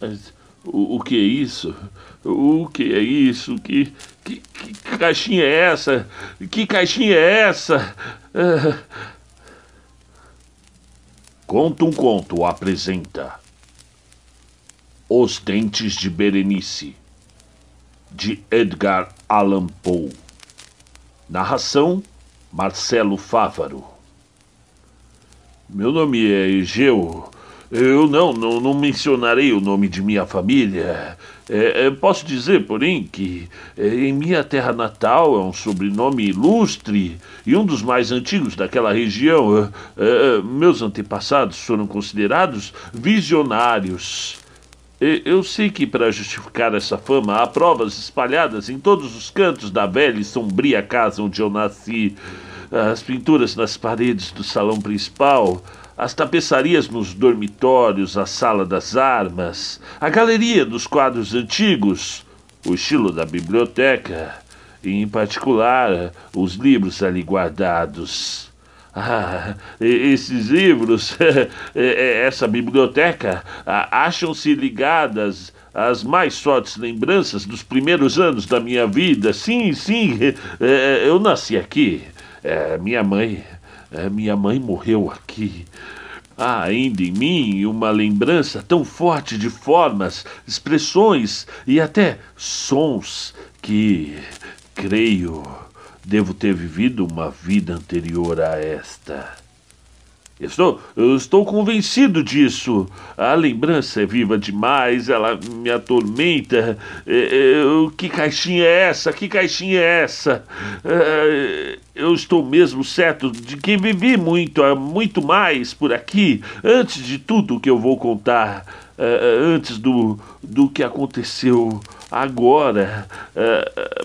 Mas o, o que é isso? O que é isso? Que, que, que caixinha é essa? Que caixinha é essa? Ah. Conta um conto apresenta Os Dentes de Berenice, de Edgar Allan Poe. Narração: Marcelo Fávaro. Meu nome é Egeu. Eu não, não, não mencionarei o nome de minha família. É, é, posso dizer, porém, que é, em minha terra natal é um sobrenome ilustre e um dos mais antigos daquela região. É, é, meus antepassados foram considerados visionários. Eu sei que para justificar essa fama há provas espalhadas em todos os cantos da velha e sombria casa onde eu nasci. As pinturas nas paredes do salão principal, as tapeçarias nos dormitórios, a sala das armas, a galeria dos quadros antigos, o estilo da biblioteca, e em particular os livros ali guardados. Ah, esses livros, essa biblioteca, acham-se ligadas às mais fortes lembranças dos primeiros anos da minha vida. Sim, sim, eu nasci aqui. Minha mãe, minha mãe morreu aqui. Há ainda em mim uma lembrança tão forte de formas, expressões e até sons que, creio, Devo ter vivido uma vida anterior a esta. Estou, eu estou convencido disso. A lembrança é viva demais, ela me atormenta. É, é, que caixinha é essa? Que caixinha é essa? É, eu estou mesmo certo de que vivi muito, muito mais por aqui, antes de tudo que eu vou contar, antes do, do que aconteceu agora.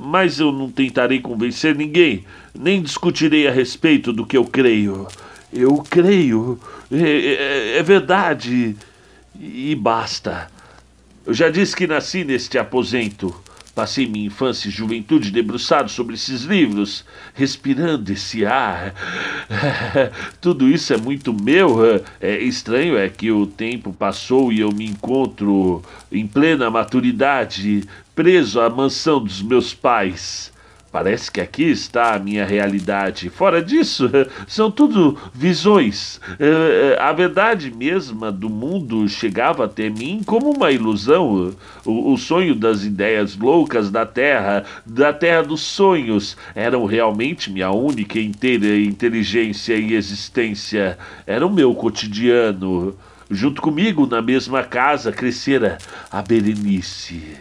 Mas eu não tentarei convencer ninguém, nem discutirei a respeito do que eu creio. Eu creio, é, é, é verdade, e basta. Eu já disse que nasci neste aposento. Passei minha infância e juventude debruçado sobre esses livros, respirando esse ar. Tudo isso é muito meu. É estranho é que o tempo passou e eu me encontro em plena maturidade, preso à mansão dos meus pais. Parece que aqui está a minha realidade. Fora disso, são tudo visões. É, é, a verdade mesma do mundo chegava até mim como uma ilusão. O, sonho das ideias loucas da Terra, da Terra dos sonhos, eram realmente minha única inteira inteligência e existência. Era o meu cotidiano. Junto comigo, na mesma casa, crescera a Berenice.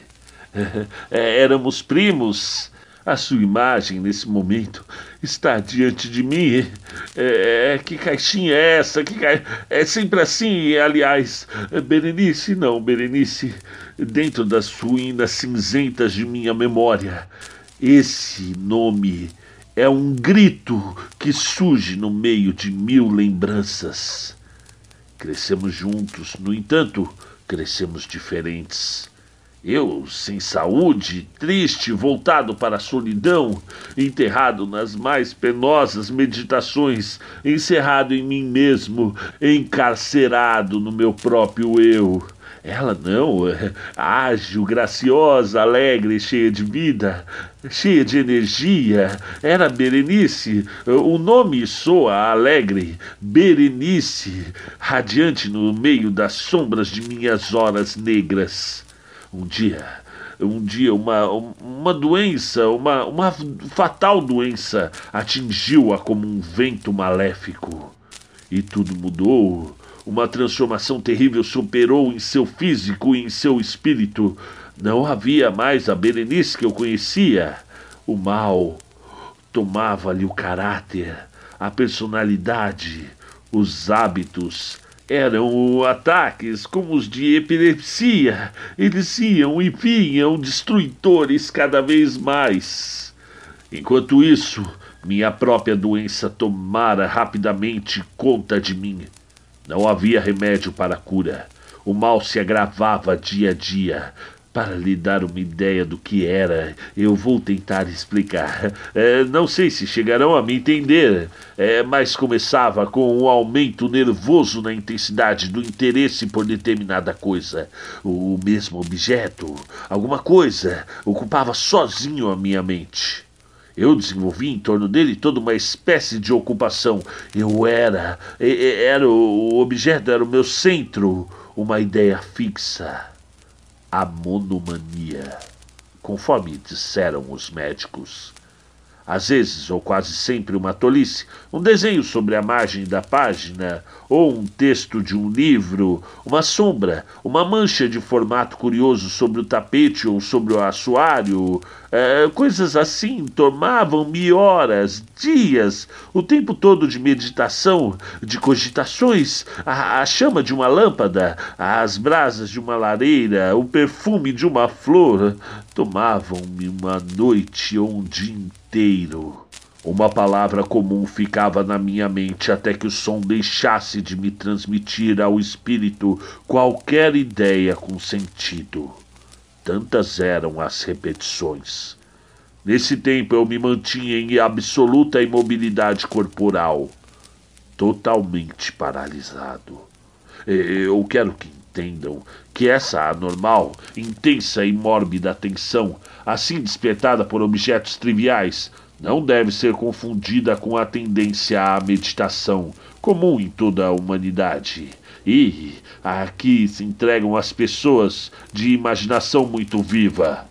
É, éramos primos a sua imagem nesse momento está diante de mim. É, é, que caixinha é essa? Que ca... É sempre assim, aliás. Berenice, não, Berenice. Dentro das ruínas cinzentas de minha memória, esse nome é um grito que surge no meio de mil lembranças. Crescemos juntos, no entanto, crescemos diferentes. Eu, sem saúde, triste, voltado para a solidão, enterrado nas mais penosas meditações, encerrado em mim mesmo, encarcerado no meu próprio eu. Ela não, ágil, graciosa, alegre, cheia de vida, cheia de energia. Era Berenice. O nome soa alegre. Berenice, radiante no meio das sombras de minhas horas negras. Um dia, um dia uma, uma doença, uma, uma fatal doença atingiu-a como um vento maléfico. E tudo mudou. Uma transformação terrível superou em seu físico e em seu espírito. Não havia mais a Berenice que eu conhecia. O mal tomava-lhe o caráter, a personalidade, os hábitos, eram ataques como os de epilepsia. Eles iam e vinham destruidores cada vez mais. Enquanto isso, minha própria doença tomara rapidamente conta de mim. Não havia remédio para a cura. O mal se agravava dia a dia. Para lhe dar uma ideia do que era, eu vou tentar explicar. É, não sei se chegarão a me entender, é, mas começava com um aumento nervoso na intensidade do interesse por determinada coisa. O mesmo objeto, alguma coisa, ocupava sozinho a minha mente. Eu desenvolvi em torno dele toda uma espécie de ocupação. Eu era, era o objeto, era o meu centro, uma ideia fixa a monomania, conforme disseram os médicos. Às vezes, ou quase sempre, uma tolice, um desenho sobre a margem da página, ou um texto de um livro, uma sombra, uma mancha de formato curioso sobre o tapete ou sobre o assoalho, é, coisas assim tomavam-me horas, dias, o tempo todo de meditação, de cogitações, a, a chama de uma lâmpada, as brasas de uma lareira, o perfume de uma flor, tomavam-me uma noite ou um dia inteiro. Uma palavra comum ficava na minha mente até que o som deixasse de me transmitir ao espírito qualquer ideia com sentido. Tantas eram as repetições. Nesse tempo eu me mantinha em absoluta imobilidade corporal, totalmente paralisado. Eu quero que entendam que essa anormal, intensa e mórbida atenção, assim despertada por objetos triviais, não deve ser confundida com a tendência à meditação, comum em toda a humanidade. E aqui se entregam as pessoas de imaginação muito viva.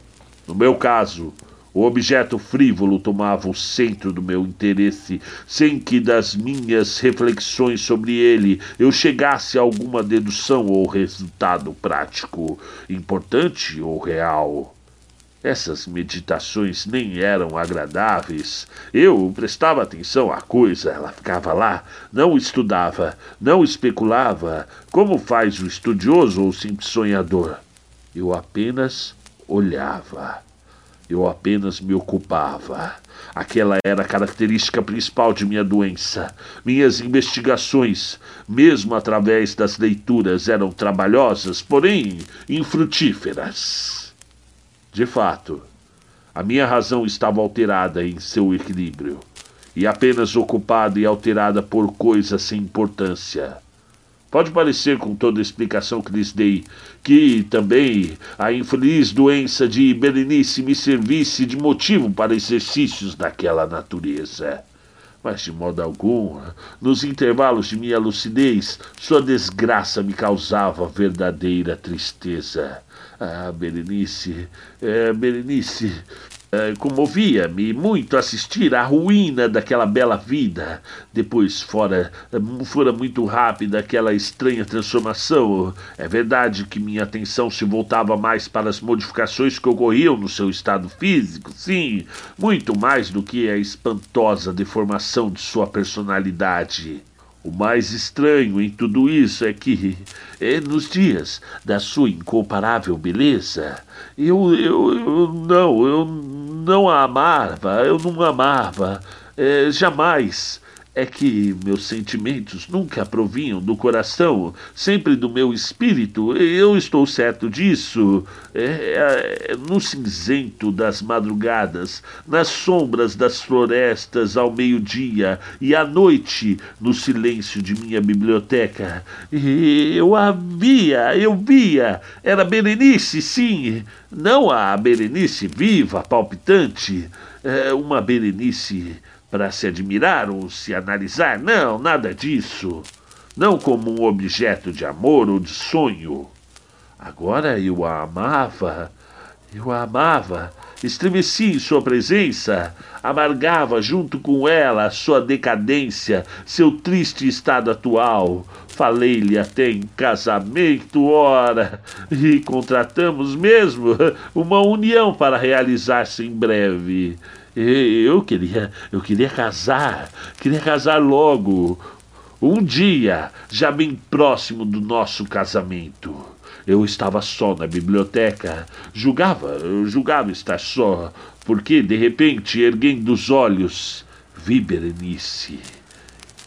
No meu caso, o objeto frívolo tomava o centro do meu interesse, sem que das minhas reflexões sobre ele eu chegasse a alguma dedução ou resultado prático, importante ou real. Essas meditações nem eram agradáveis. Eu prestava atenção à coisa, ela ficava lá, não estudava, não especulava, como faz o estudioso ou simples sonhador. Eu apenas olhava. Eu apenas me ocupava. Aquela era a característica principal de minha doença. Minhas investigações, mesmo através das leituras, eram trabalhosas, porém infrutíferas. De fato, a minha razão estava alterada em seu equilíbrio e apenas ocupada e alterada por coisas sem importância. Pode parecer, com toda a explicação que lhes dei, que também a infeliz doença de Berenice me servisse de motivo para exercícios daquela natureza. Mas de modo algum, nos intervalos de minha lucidez, sua desgraça me causava verdadeira tristeza. Ah, Berenice, é, Berenice, é, comovia-me muito assistir à ruína daquela bela vida. Depois, fora, fora muito rápida aquela estranha transformação. É verdade que minha atenção se voltava mais para as modificações que ocorriam no seu estado físico, sim, muito mais do que a espantosa deformação de sua personalidade. O mais estranho em tudo isso é que, é, nos dias da sua incomparável beleza, eu, eu, eu não, eu não a amava, eu não amava, é, jamais é que meus sentimentos nunca provinham do coração, sempre do meu espírito. Eu estou certo disso. É, é, no cinzento das madrugadas, nas sombras das florestas ao meio-dia e à noite, no silêncio de minha biblioteca. Eu a via, eu via. Era Berenice, sim. Não a Berenice viva, palpitante. É uma Berenice para se admirar ou se analisar. Não, nada disso. Não como um objeto de amor ou de sonho. Agora eu a amava, eu a amava, estremeci em sua presença, amargava junto com ela a sua decadência, seu triste estado atual. Falei-lhe até em casamento, ora, e contratamos mesmo uma união para realizar-se em breve. Eu queria, eu queria casar, queria casar logo. Um dia, já bem próximo do nosso casamento. Eu estava só na biblioteca. Julgava, eu julgava estar só, porque, de repente, erguendo os olhos, vi Berenice.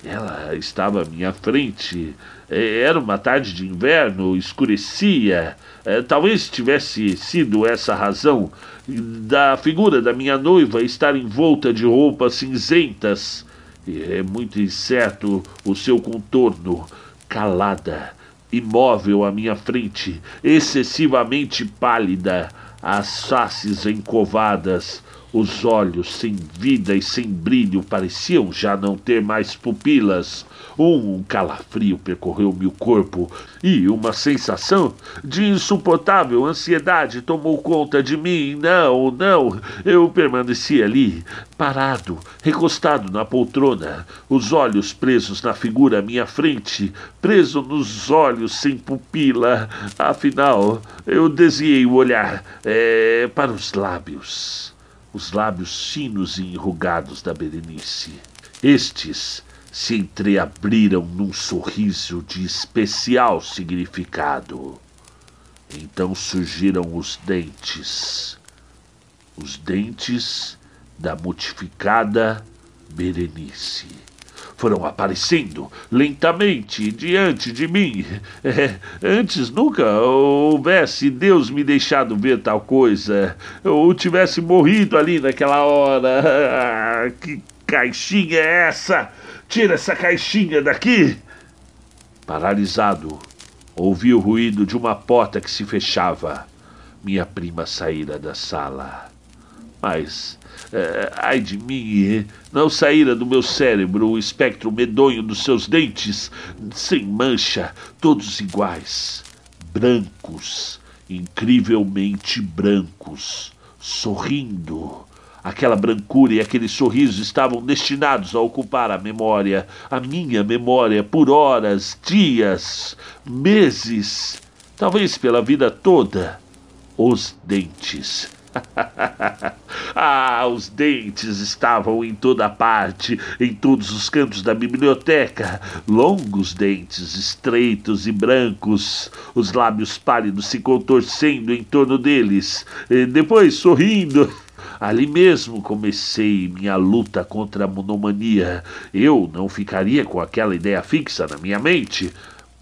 Ela estava à minha frente. É, era uma tarde de inverno, escurecia. É, talvez tivesse sido essa a razão da figura da minha noiva estar envolta de roupas cinzentas. É muito incerto o seu contorno, calada, imóvel à minha frente, excessivamente pálida, as faces encovadas, os olhos sem vida e sem brilho pareciam já não ter mais pupilas. Um calafrio percorreu-me o corpo e uma sensação de insuportável ansiedade tomou conta de mim. Não, não, eu permaneci ali, parado, recostado na poltrona, os olhos presos na figura à minha frente, preso nos olhos sem pupila. Afinal, eu desviei o olhar é, para os lábios os lábios finos e enrugados da Berenice. Estes se entreabriram num sorriso de especial significado. Então surgiram os dentes, os dentes da mutificada Berenice foram aparecendo lentamente diante de mim. É, antes nunca houvesse Deus me deixado ver tal coisa, ou tivesse morrido ali naquela hora. Ah, que caixinha é essa? Tira essa caixinha daqui! Paralisado, ouvi o ruído de uma porta que se fechava. Minha prima saíra da sala. Mas é, ai de mim, não saíra do meu cérebro o espectro medonho dos seus dentes, sem mancha, todos iguais, brancos, incrivelmente brancos, sorrindo. Aquela brancura e aquele sorriso estavam destinados a ocupar a memória, a minha memória, por horas, dias, meses, talvez pela vida toda. Os dentes ah, os dentes estavam em toda parte, em todos os cantos da biblioteca. Longos dentes, estreitos e brancos, os lábios pálidos se contorcendo em torno deles, e depois sorrindo. Ali mesmo comecei minha luta contra a monomania. Eu não ficaria com aquela ideia fixa na minha mente.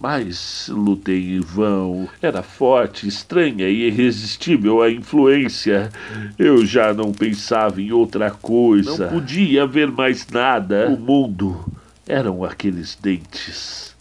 Mas lutei em vão. Era forte, estranha e irresistível a influência. Eu já não pensava em outra coisa. Não podia ver mais nada. O mundo eram aqueles dentes.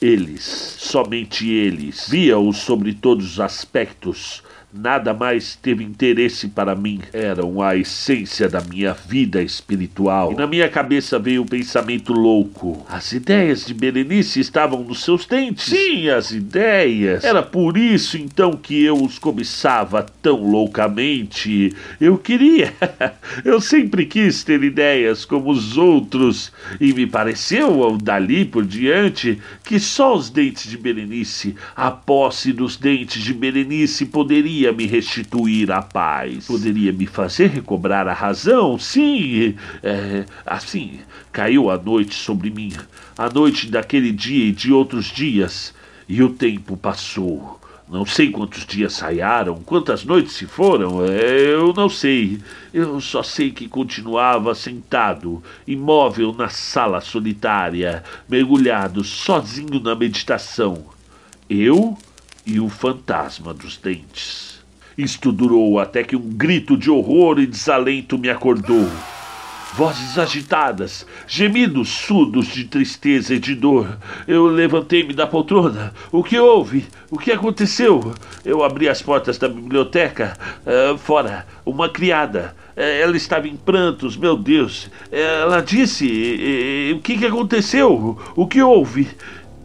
Eles, somente eles, via-os sobre todos os aspectos Nada mais teve interesse para mim. Eram a essência da minha vida espiritual. E na minha cabeça veio o um pensamento louco. As ideias de Berenice estavam nos seus dentes. Sim, as ideias. Era por isso então que eu os cobiçava tão loucamente. Eu queria. eu sempre quis ter ideias como os outros. E me pareceu, dali por diante, que só os dentes de Berenice, a posse dos dentes de Berenice poderia poderia me restituir a paz, poderia me fazer recobrar a razão. Sim, é, assim caiu a noite sobre mim, a noite daquele dia e de outros dias, e o tempo passou. Não sei quantos dias saiaram, quantas noites se foram, é, eu não sei. Eu só sei que continuava sentado, imóvel na sala solitária, mergulhado sozinho na meditação. Eu e o fantasma dos dentes. Isto durou até que um grito de horror e desalento me acordou. Vozes agitadas, gemidos surdos de tristeza e de dor. Eu levantei-me da poltrona. O que houve? O que aconteceu? Eu abri as portas da biblioteca. Uh, fora, uma criada. Uh, ela estava em prantos, meu Deus. Ela disse: uh, O que, que aconteceu? O que houve?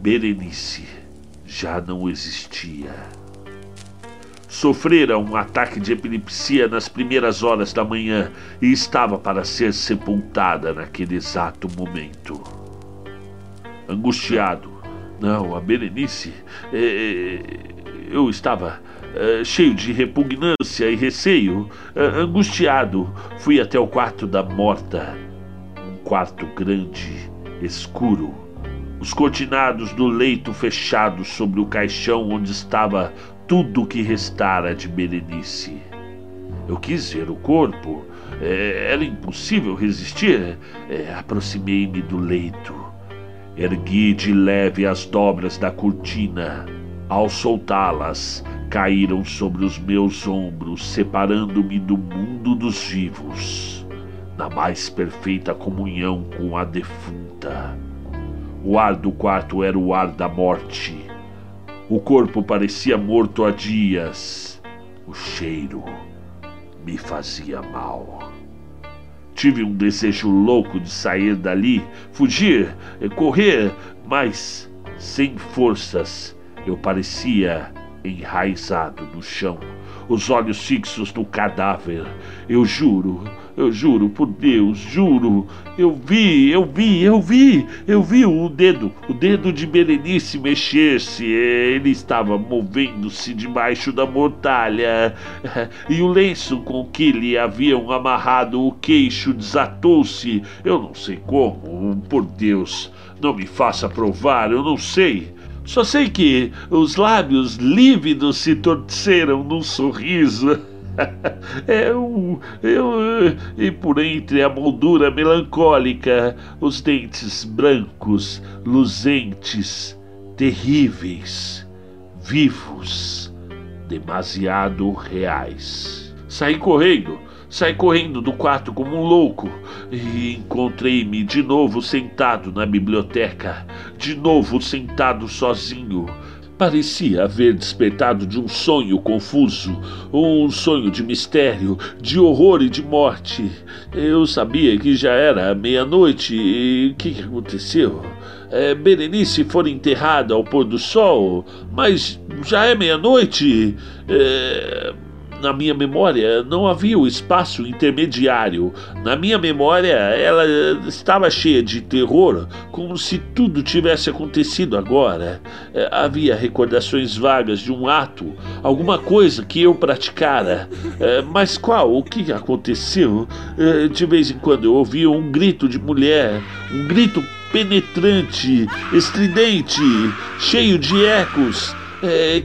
Berenice já não existia sofrera um ataque de epilepsia nas primeiras horas da manhã e estava para ser sepultada naquele exato momento. Angustiado, não, a Berenice, é, eu estava é, cheio de repugnância e receio, é, angustiado, fui até o quarto da morta. Um quarto grande, escuro. Os cortinados do leito fechados sobre o caixão onde estava tudo o que restara de Berenice. Eu quis ver o corpo. É, era impossível resistir. É, Aproximei-me do leito. Ergui de leve as dobras da cortina. Ao soltá-las, caíram sobre os meus ombros, separando-me do mundo dos vivos, na mais perfeita comunhão com a defunta. O ar do quarto era o ar da morte. O corpo parecia morto há dias. O cheiro me fazia mal. Tive um desejo louco de sair dali, fugir, correr, mas sem forças. Eu parecia enraizado no chão, os olhos fixos no cadáver. Eu juro, eu juro por Deus, juro. Eu vi, eu vi, eu vi, eu vi o dedo, o dedo de Berenice mexer-se. Ele estava movendo-se debaixo da mortalha. E o lenço com que lhe haviam amarrado o queixo desatou-se. Eu não sei como, por Deus, não me faça provar, eu não sei. Só sei que os lábios lívidos se torceram num sorriso. eu, eu, e por entre a moldura melancólica, os dentes brancos, luzentes, terríveis, vivos, demasiado reais. Saí correndo Saí correndo do quarto como um louco e encontrei-me de novo sentado na biblioteca, de novo sentado sozinho. Parecia haver despertado de um sonho confuso, um sonho de mistério, de horror e de morte. Eu sabia que já era meia-noite e o que, aconteceu? É, Berenice foi enterrada ao pôr do sol, mas já é meia-noite. É na minha memória não havia o espaço intermediário. Na minha memória ela estava cheia de terror, como se tudo tivesse acontecido agora. É, havia recordações vagas de um ato, alguma coisa que eu praticara. É, mas qual? O que aconteceu? É, de vez em quando eu ouvia um grito de mulher, um grito penetrante, estridente, cheio de ecos.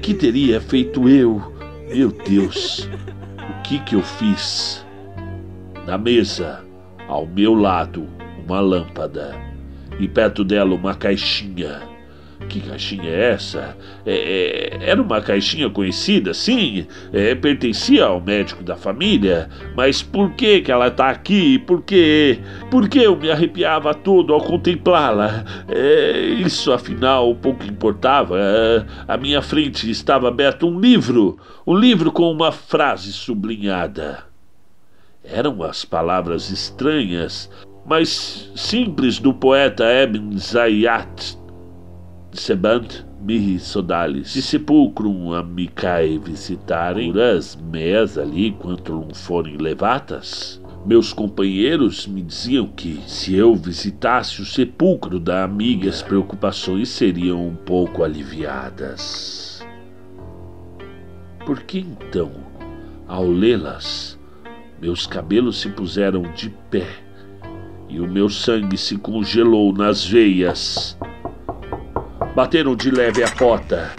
Que teria feito eu? Meu Deus, o que que eu fiz? Na mesa, ao meu lado, uma lâmpada e perto dela uma caixinha. Que caixinha é essa? É, é, era uma caixinha conhecida, sim, é, pertencia ao médico da família, mas por que, que ela está aqui? Por que? Por que eu me arrepiava todo ao contemplá-la? É, isso, afinal, pouco importava. É, à minha frente estava aberto um livro, um livro com uma frase sublinhada. Eram as palavras estranhas, mas simples do poeta Ebn Zayat Sebant mihi sodalis, se sepulcrum amicae visitarem, as meias ali, quanto forem levatas. Meus companheiros me diziam que, se eu visitasse o sepulcro da amiga, as preocupações seriam um pouco aliviadas. Por que então, ao lê-las, meus cabelos se puseram de pé e o meu sangue se congelou nas veias? Bateram de leve a porta.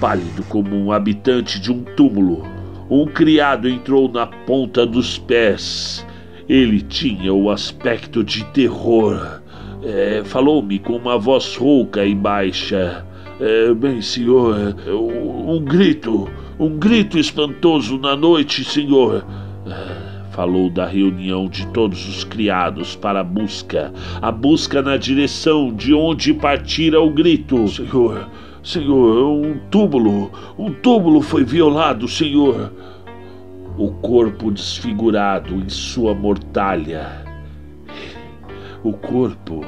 Pálido como um habitante de um túmulo, um criado entrou na ponta dos pés. Ele tinha o aspecto de terror. É, Falou-me com uma voz rouca e baixa. É, bem, senhor, um grito, um grito espantoso na noite, senhor. É, falou da reunião de todos os criados para a busca, a busca na direção de onde partira o grito. Senhor, Senhor, um túmulo, um túmulo foi violado, Senhor. O corpo desfigurado em sua mortalha. O corpo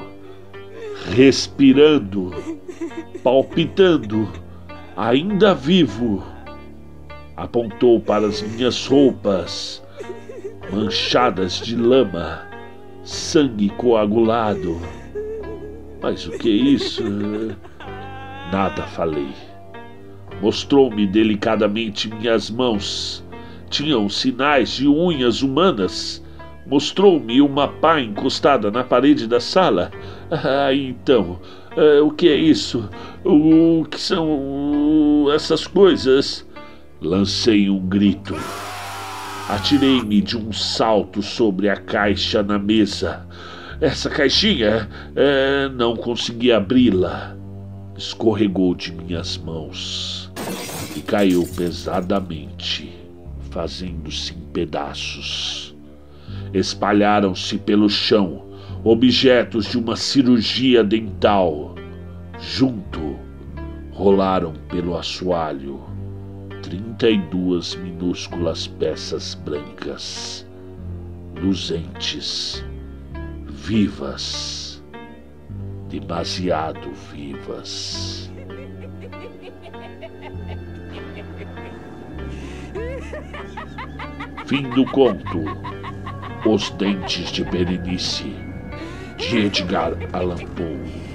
respirando, palpitando, ainda vivo. Apontou para as minhas roupas manchadas de lama, sangue coagulado. Mas o que é isso? Nada falei. Mostrou-me delicadamente minhas mãos. Tinham sinais de unhas humanas. Mostrou-me uma pá encostada na parede da sala. Ah, então, uh, o que é isso? O que são essas coisas? Lancei um grito. Atirei-me de um salto sobre a caixa na mesa. essa caixinha é, não consegui abri-la. Escorregou de minhas mãos e caiu pesadamente, fazendo-se em pedaços. Espalharam-se pelo chão objetos de uma cirurgia dental. Junto, rolaram pelo assoalho trinta e duas minúsculas peças brancas, luzentes, vivas, demasiado vivas. Fim do conto. Os Dentes de Berenice, de Edgar Allan Poe.